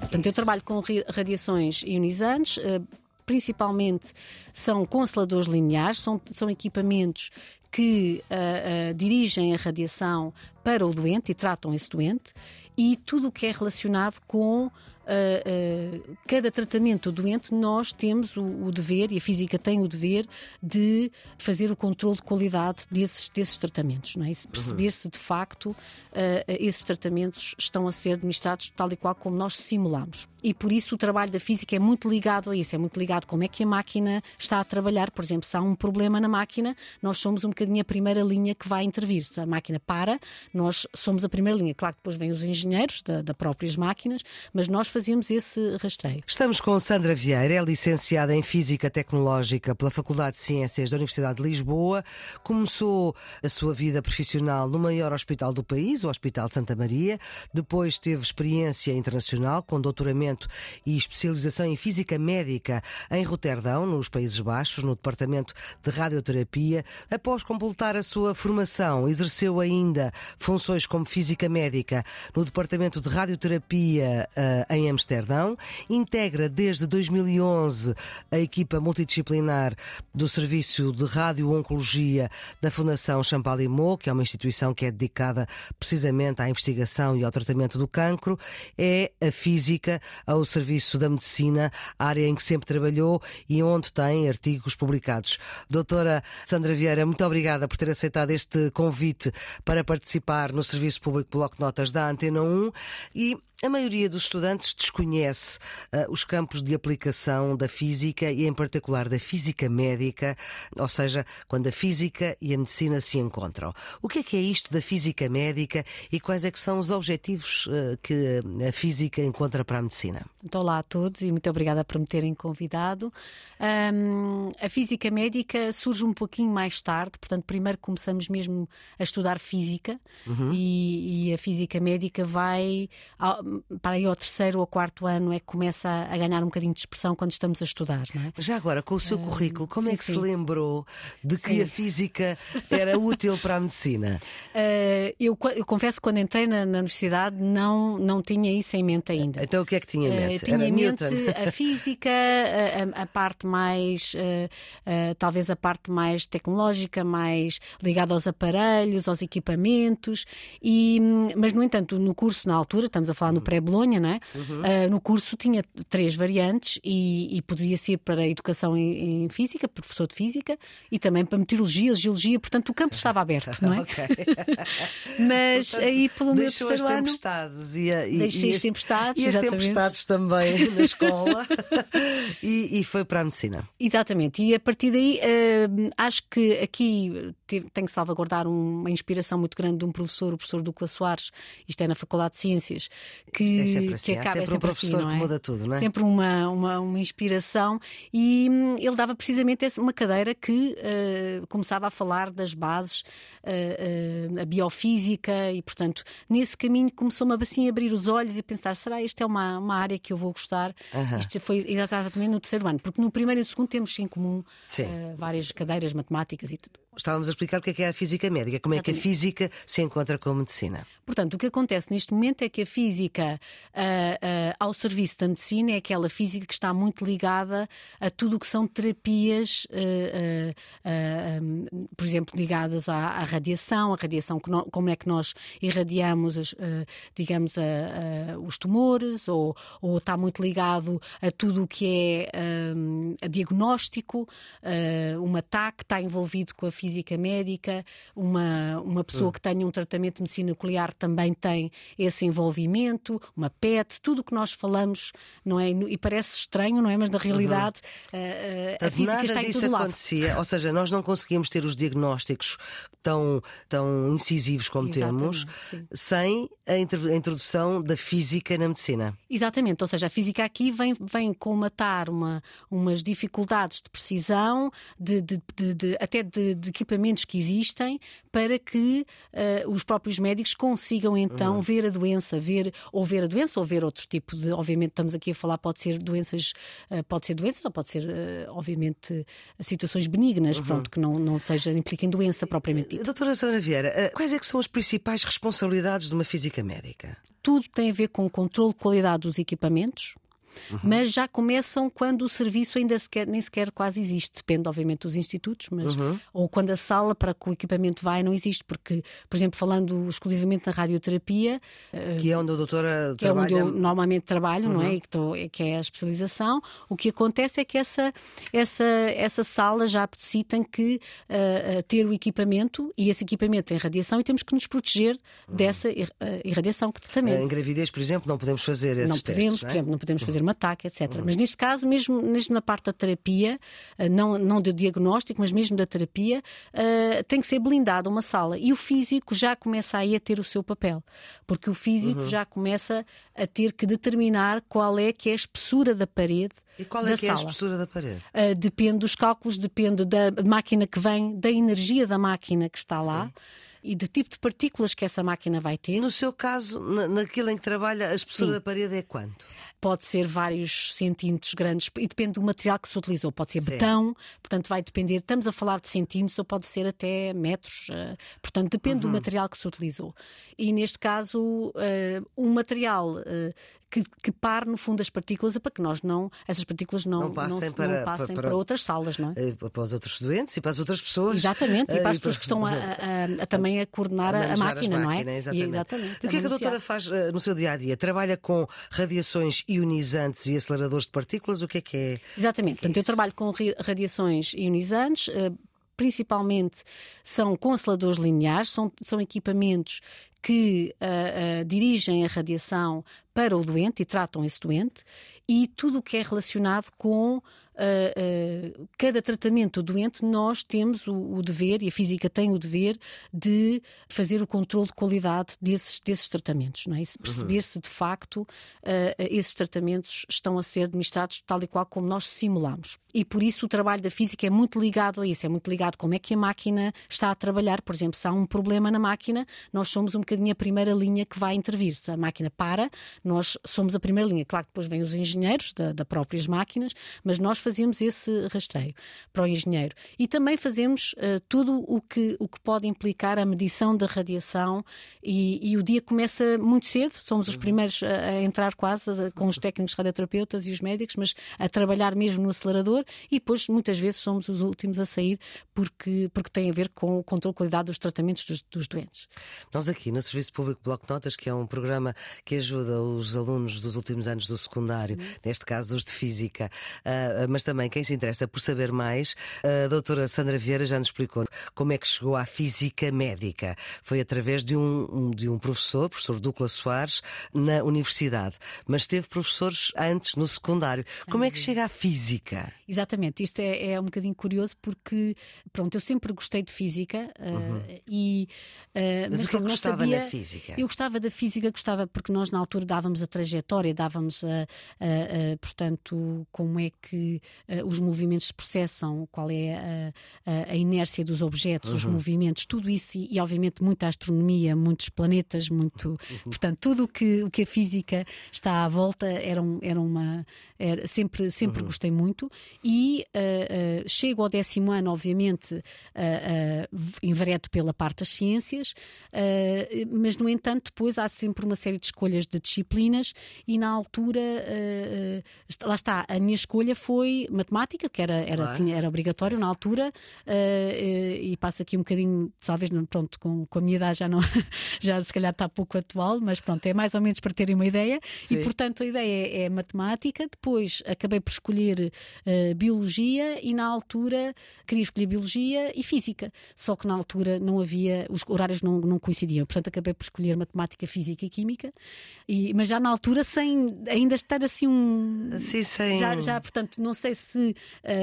Portanto, eu trabalho com radiações ionizantes, eh, principalmente são consteladores lineares, são, são equipamentos que uh, uh, dirigem a radiação para o doente e tratam esse doente, e tudo o que é relacionado com uh, cada tratamento do doente, nós temos o, o, dever, e a física tem o dever, de fazer o controle de qualidade desses, desses tratamentos, não é? perceber uhum. se de facto esses tratamentos estão a ser administrados tal e qual como nós simulamos. E por isso o trabalho da física é muito ligado a isso, é muito ligado a como é que a máquina está a trabalhar. Por exemplo, se há um problema na máquina, nós somos um bocadinho a primeira linha que vai intervir. Se a máquina para, nós somos a primeira linha. Claro que depois vêm os engenheiros da, próprias máquinas, mas nós fazemos esse rastreio. Estamos com Sandra Vieira, é licenciada em Física Tecnológica pela Faculdade de Ciências da Universidade de Lisboa. Começou a sua vida profissional no maior hospital do país, o Hospital de Santa Maria. Depois teve experiência internacional com doutoramento e especialização em Física Médica em Roterdão, nos Países Baixos, no Departamento de Radioterapia. Após completar a sua formação, exerceu ainda funções como Física Médica no Departamento de Radioterapia uh, em Amsterdão. Integra desde 2011 a equipa multidisciplinar do Serviço de Radio-Oncologia da Fundação Champalimau, que é uma instituição que é dedicada precisamente à investigação e ao tratamento do cancro. É a física ao serviço da medicina, área em que sempre trabalhou e onde tem artigos publicados. Doutora Sandra Vieira, muito obrigada por ter aceitado este convite para participar no Serviço Público Bloco de Notas da Antena 1 e a maioria dos estudantes desconhece uh, os campos de aplicação da física e, em particular, da física médica, ou seja, quando a física e a medicina se encontram. O que é que é isto da física médica e quais é que são os objetivos uh, que a física encontra para a medicina? Então, olá a todos e muito obrigada por me terem convidado. Um, a física médica surge um pouquinho mais tarde, portanto, primeiro começamos mesmo a estudar física uhum. e, e, a física médica vai para aí ao terceiro ou quarto ano é que começa a, ganhar um bocadinho de expressão quando estamos a estudar. É? Já agora, com o seu uh, currículo, como é sim, é que sim. se lembrou de que sim. a física era útil para a medicina? Uh, eu, eu, confesso que quando entrei na, na, universidade não, não tinha isso em mente ainda. Então o que é que tinha em mente? Tinha era em mente Newton. a física, a, a parte mais, talvez a parte mais tecnológica, mais ligada aos aparelhos, aos equipamentos, e, mas no entanto, no curso na altura, estamos a falar no pré-Bolonha, não é? Uhum. Uh, no curso tinha três variantes e, e podia ser para a educação em, em, física, professor de física, e também para meteorologia, geologia, portanto o campo estava aberto, não é? Mas portanto, aí pelo meu terceiro ano. Tempestades e, a, e, deixei as tempestades. E as tempestades também na escola e, e, foi para a medicina. Exatamente, e a partir daí uh, acho que aqui tenho que salvaguardar uma inspiração muito grande de um professor, o professor Douglas Soares, isto é na Faculdade de Ciências, que, é sempre assim. que acaba sempre é sempre um professor assim, é? que muda tudo, não é? Sempre uma, uma, uma inspiração e hum, ele dava precisamente uma cadeira que uh, começava a falar das bases, uh, uh, a biofísica e, portanto, nesse caminho começou-me assim a abrir os olhos e pensar, será esta é uma, uma área que eu vou gostar? -huh. Isto foi exatamente no terceiro ano, porque no primeiro e no segundo temos em comum várias cadeiras matemáticas e tudo estávamos a explicar o que é, que é a física médica, como Exatamente. é que a física se encontra com a medicina. Portanto, o que acontece neste momento é que a física uh, uh, ao serviço da medicina é aquela física que está muito ligada a tudo o que são terapias, uh, um, por exemplo, ligadas à, à, radiação, a radiação, como é que nós irradiamos, as, digamos, a, a, os tumores, ou, ou, está muito ligado a tudo o que é um, diagnóstico, um ataque está envolvido com a física médica, uma, uma pessoa hum. que tenha um tratamento de medicina nuclear também tem esse envolvimento, uma PET, tudo o que nós falamos, não é? E parece estranho, não é? Mas na realidade uhum. a, a física está em todo lado. acontecia, ou seja, nós não conseguimos ter os diagnósticos tão, tão incisivos como Exatamente, temos sim. sem a introdução da física na medicina. Exatamente, ou seja, a física aqui vem, vem colmatar uma, umas dificuldades de precisão, de, de, de, de até de equipamentos que existem para que uh, os próprios médicos consigam então uhum. ver a doença, ver ou ver a doença ou ver outro tipo de, obviamente estamos aqui a falar pode ser doenças, uh, pode ser doenças ou pode ser uh, obviamente situações benignas, uhum. pronto, que não, não seja impliquem doença propriamente dita. Doutora Sandra Vieira, quais é que são as principais responsabilidades de uma física médica? Tudo tem a ver com o controle de qualidade dos equipamentos, Uhum. Mas já começam quando o serviço ainda sequer, nem sequer quase existe. Depende, obviamente, dos institutos, mas uhum. ou quando a sala para que o equipamento vai não existe, porque, por exemplo, falando exclusivamente na radioterapia, que é onde a doutora que trabalha... é onde eu normalmente trabalho, uhum. não é? Uhum. E que, tô, que é a especialização. O que acontece é que essa essa essa sala já necessita que uh, ter o equipamento e esse equipamento tem radiação e temos que nos proteger uhum. dessa irradiação que também. Em gravidez, por exemplo, não podemos fazer esses não podemos, testes, não é? por exemplo, não podemos fazer uma ataque, etc. Uhum. Mas neste caso, mesmo, mesmo na parte da terapia, eh, não, não do diagnóstico, mas mesmo da terapia, uh, tem que ser blindada uma sala. E o físico já começa aí a ter o seu papel, porque o físico uhum. já começa a ter que determinar qual é que é a espessura da parede. E qual é que sala. é a espessura da parede? Uh, depende dos cálculos, depende da máquina que vem, da energia da máquina que está lá. Sim e do tipo de partículas que essa máquina vai ter. No seu caso, naquilo em que trabalha, a espessura Sim. da parede é quanto? Pode ser vários centímetros grandes e depende do material que se utilizou. Pode ser Sim. betão, portanto vai depender. Estamos a falar de centímetros ou pode ser até metros, uh, portanto depende uhum. do material que se utilizou. E neste caso, uh, um material uh, que, que pare no fundo as partículas para que nós não, essas partículas não, não passem, não, para, não passem para, para, outras salas, não é? Para os outros doentes e para as outras pessoas. Exatamente, e para as pessoas que estão a, a, a, também a coordenar a, máquina, não é? Exatamente. E, exatamente. E o que é que a doutora faz no seu dia a dia? Trabalha com radiações ionizantes e aceleradores de partículas, o que é que é? Exatamente, que é portanto, eu trabalho com radiações ionizantes, eh, principalmente são consteladores lineares, são, são equipamentos que uh, uh, dirigem a radiação para o doente e tratam esse doente, e tudo o que é relacionado com uh, uh, cada tratamento do doente, nós temos o, o, dever, e a física tem o dever, de fazer o controle de qualidade desses, desses tratamentos, não é? perceber uhum. se de facto uh, esses tratamentos estão a ser administrados tal e qual como nós simulamos. E por isso o trabalho da física é muito ligado a isso, é muito ligado a como é que a máquina está a trabalhar. Por exemplo, se há um problema na máquina, nós somos um bocadinho a primeira linha que vai intervir. Se a máquina para, nós somos a primeira linha. Claro que depois vêm os engenheiros da, da próprias máquinas, mas nós fazemos esse rastreio para o engenheiro. E também fazemos uh, tudo o que, o que pode implicar a medição da radiação e, e o dia começa muito cedo, somos os uhum. primeiros a, a entrar quase a, com os técnicos radioterapeutas e os médicos, mas a trabalhar mesmo no acelerador e depois muitas vezes somos os últimos a sair porque, porque tem a ver com o controle de qualidade dos tratamentos dos, dos doentes. Nós aqui no Serviço Público Bloco Notas, que é um programa que ajuda os alunos dos últimos anos do secundário, uhum. neste caso os de Física, uh, mas também quem se interessa por saber mais, a doutora Sandra Vieira já nos explicou como é que chegou à física médica. Foi através de um, de um professor, professor Douglas Soares, na universidade. Mas teve professores antes, no secundário. Como é que chega à física? Exatamente, isto é, é um bocadinho curioso porque, pronto, eu sempre gostei de física uh, uhum. e. Uh, mas, mas o que é que gostava sabia, na física? Eu gostava da física, gostava porque nós na altura dávamos a trajetória, dávamos a, a, a portanto, como é que uh, os movimentos se processam, qual é a, a inércia dos objetos, uhum. os movimentos, tudo isso e, e, obviamente muita astronomia, muitos planetas, muito, uhum. portanto, tudo o que, o que a física está à volta era, um, era uma era, sempre sempre uhum. gostei muito e uh, uh, chego ao décimo ano, obviamente, uh, enveredo pela parte das ciências, mas no entanto depois há sempre uma série de escolhas de disciplinas e na altura lá está a minha escolha foi matemática, que era, era, claro. tinha, era obrigatório na altura, uh, e passa aqui um bocadinho, talvez, pronto, com, com a minha idade já não, já se calhar está pouco atual, mas pronto, é mais ou menos para terem uma ideia. Sim. E portanto a ideia é, é, matemática. Depois acabei por escolher uh, biologia e na altura queria escolher biologia e física. Só que na altura não havia, os horários não, não coincidiam. Portanto acabei por escolher matemática, física e química. E, mas já na altura sem ainda estar assim um. Sim, sem... já, já, portanto, não, sei se,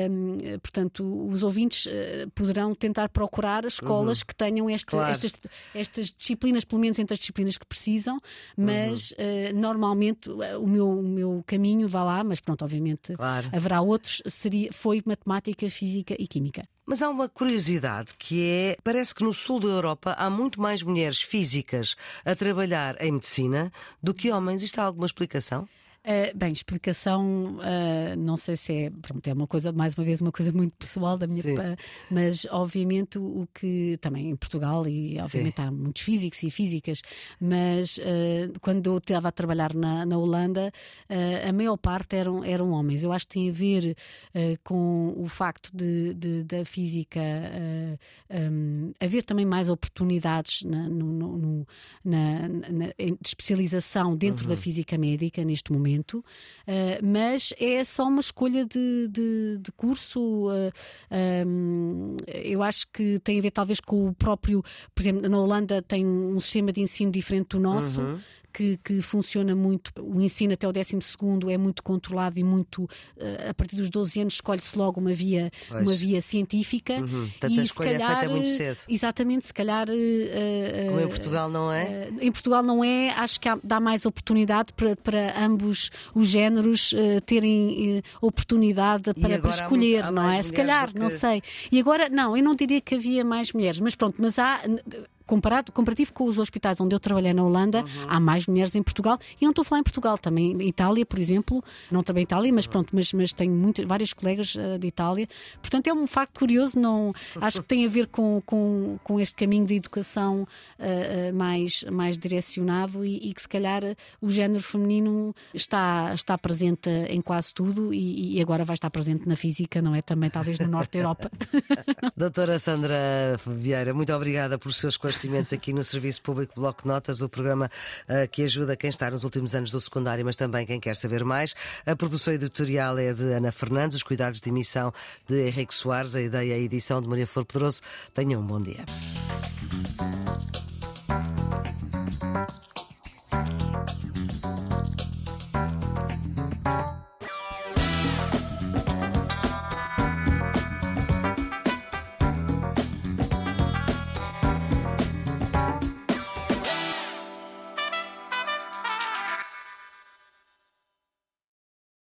um, portanto, os ouvintes uh, poderão tentar procurar escolas uhum. que tenham este, claro. estas, estas disciplinas, pelo menos entre as disciplinas que precisam, mas uhum. uh, normalmente o meu, o meu caminho vai lá, mas pronto, obviamente claro. haverá outros, seria, foi matemática, física e química. Mas há uma curiosidade que é: parece que no sul da Europa há muito mais mulheres físicas a trabalhar em medicina do que homens. Isto há alguma explicação? Uh, bem, explicação, uh, não sei se é, pronto, é uma coisa, mais uma vez, uma coisa muito pessoal da minha parte, mas obviamente o, que também em Portugal, e obviamente Sim. há muitos físicos e físicas, mas uh, quando eu estava a trabalhar na, na Holanda, a maior parte eram, eram homens. Eu acho que tem a ver com o facto de, de da física um, haver também mais oportunidades na, no, no, na, na, de especialização dentro uhum. da física médica neste momento uh, mas é só uma escolha de, de, de curso. Uh, eh, um, eu acho que tem a ver talvez com o próprio, por exemplo, na Holanda tem um sistema de ensino diferente do nosso. Uhum que, que funciona muito. O ensino até o 12 é muito controlado e muito. Eh, a partir dos 12 anos escolhe-se logo uma via, uma via científica. Uhum. Portanto, e a escolha calhar, é feita muito cedo. Exatamente, se calhar. Uh, Como em Portugal não é? Uh, em Portugal não é, acho que há, dá mais oportunidade para, para ambos os géneros uh, terem oportunidade para, para escolher, há, há não é? Se calhar, que... não sei. E agora, não, eu não diria que havia mais mulheres, mas pronto, mas há comparado, comparativo com os hospitais onde eu trabalhei na Holanda, uhum. há mais mulheres em Portugal. E não estou a falar em Portugal, também em Itália, por exemplo. Não também em Itália, mas pronto, mas, mas tenho muito, vários colegas uh, de Itália. Portanto, é um facto curioso. Não, acho que tem a ver com, com, com este caminho de educação uh, mais, mais direcionado e, e, que se calhar o género feminino está, está presente em quase tudo e, e agora vai estar presente na física, não é? Também talvez no norte da Europa. Doutora Sandra Vieira, muito obrigada por seus esclarecimentos aqui no Serviço Público Bloco de Notas, o programa uh, que ajuda quem está nos últimos anos do secundário, mas também quem quer saber mais. A produção editorial é de Ana Fernandes, os cuidados de emissão de Henrique Soares, a ideia e a edição de Maria Flor Pedroso. Tenham um bom dia.